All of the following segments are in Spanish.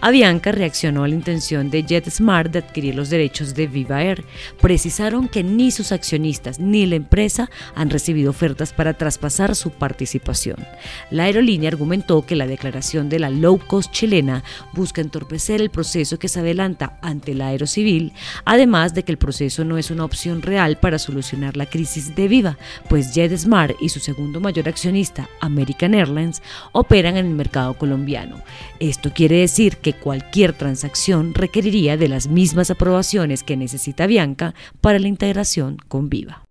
Avianca reaccionó a la intención de JetSmart de adquirir los derechos de Viva Air. Precisaron que ni sus accionistas ni la empresa han recibido ofertas para traspasar su participación. La aerolínea argumentó que la declaración de la low cost chilena busca entorpecer el proceso que se adelanta ante la aerocivil, además de que el proceso no es una opción real para solucionar la crisis de Viva, pues JetSmart y su segundo mayor accionista, American Airlines, operan en el mercado colombiano. Esto quiere decir que cualquier transacción requeriría de las mismas aprobaciones que necesita Bianca para la integración con Viva.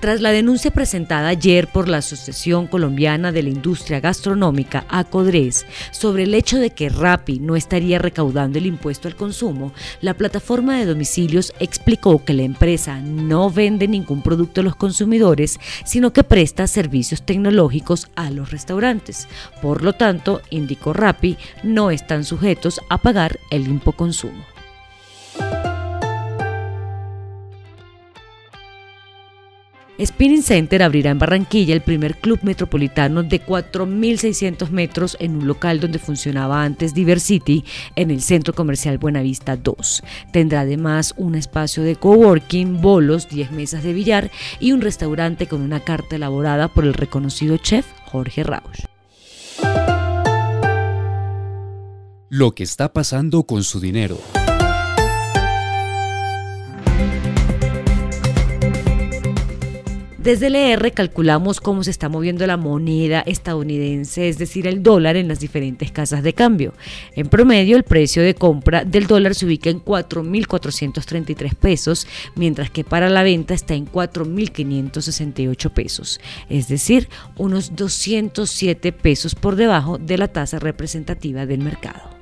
Tras la denuncia presentada ayer por la Asociación Colombiana de la Industria Gastronómica, ACODRES, sobre el hecho de que Rappi no estaría recaudando el impuesto al consumo, la plataforma de domicilios explicó que la empresa no vende ningún producto a los consumidores, sino que presta servicios tecnológicos a los restaurantes. Por lo tanto, indicó Rappi, no están sujetos a pagar el impoconsumo. Spinning Center abrirá en Barranquilla el primer club metropolitano de 4.600 metros en un local donde funcionaba antes Diversity en el Centro Comercial Buenavista 2. Tendrá además un espacio de coworking, bolos, 10 mesas de billar y un restaurante con una carta elaborada por el reconocido chef Jorge Rausch. Lo que está pasando con su dinero. Desde el ER calculamos cómo se está moviendo la moneda estadounidense, es decir, el dólar en las diferentes casas de cambio. En promedio, el precio de compra del dólar se ubica en 4.433 pesos, mientras que para la venta está en 4.568 pesos, es decir, unos 207 pesos por debajo de la tasa representativa del mercado.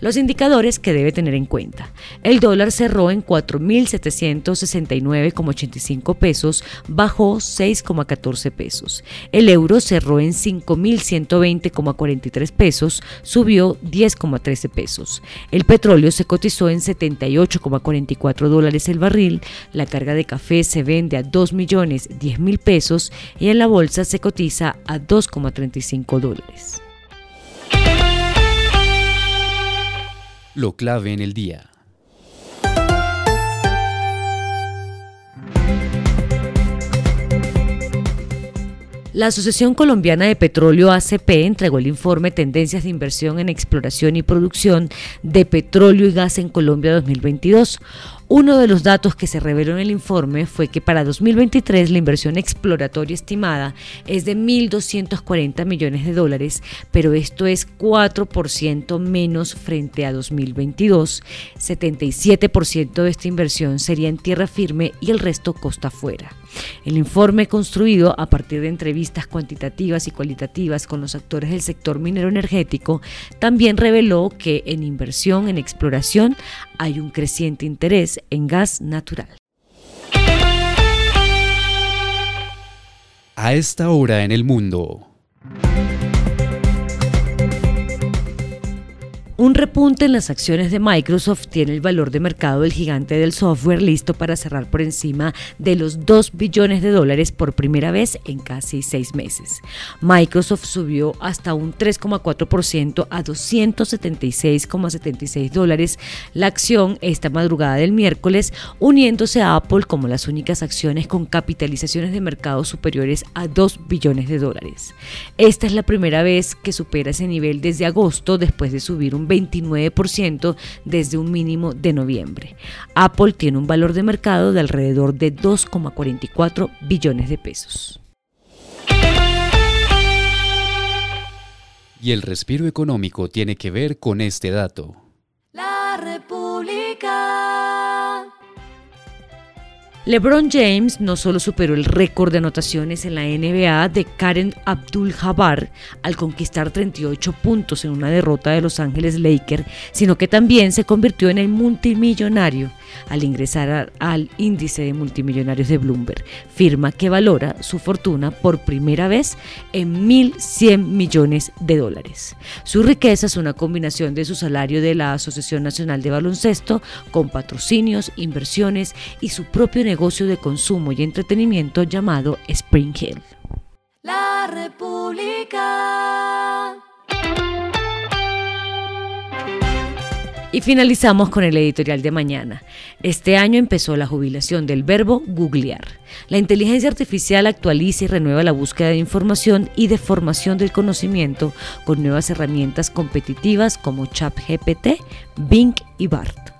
Los indicadores que debe tener en cuenta. El dólar cerró en 4.769,85 pesos, bajó 6,14 pesos. El euro cerró en 5.120,43 pesos, subió 10,13 pesos. El petróleo se cotizó en 78,44 dólares el barril. La carga de café se vende a 2 millones 10 mil pesos y en la bolsa se cotiza a 2,35 dólares. Lo clave en el día. La Asociación Colombiana de Petróleo ACP entregó el informe Tendencias de Inversión en Exploración y Producción de Petróleo y Gas en Colombia 2022. Uno de los datos que se reveló en el informe fue que para 2023 la inversión exploratoria estimada es de 1.240 millones de dólares, pero esto es 4% menos frente a 2022. 77% de esta inversión sería en tierra firme y el resto costa afuera. El informe construido a partir de entrevistas cuantitativas y cualitativas con los actores del sector minero energético también reveló que en inversión en exploración hay un creciente interés en gas natural. A esta hora en el mundo. Un repunte en las acciones de Microsoft tiene el valor de mercado del gigante del software listo para cerrar por encima de los 2 billones de dólares por primera vez en casi seis meses. Microsoft subió hasta un 3,4% a 276,76 dólares la acción esta madrugada del miércoles, uniéndose a Apple como las únicas acciones con capitalizaciones de mercado superiores a 2 billones de dólares. Esta es la primera vez que supera ese nivel desde agosto después de subir un 29% desde un mínimo de noviembre. Apple tiene un valor de mercado de alrededor de 2,44 billones de pesos. Y el respiro económico tiene que ver con este dato. LeBron James no solo superó el récord de anotaciones en la NBA de Karen Abdul-Jabbar al conquistar 38 puntos en una derrota de Los Ángeles Lakers, sino que también se convirtió en el multimillonario al ingresar al índice de multimillonarios de Bloomberg, firma que valora su fortuna por primera vez en 1.100 millones de dólares. Su riqueza es una combinación de su salario de la Asociación Nacional de Baloncesto con patrocinios, inversiones y su propio negocio de consumo y entretenimiento llamado Spring Hill. La República. Y finalizamos con el editorial de mañana. Este año empezó la jubilación del verbo googlear. La inteligencia artificial actualiza y renueva la búsqueda de información y de formación del conocimiento con nuevas herramientas competitivas como ChatGPT, Bing y BART.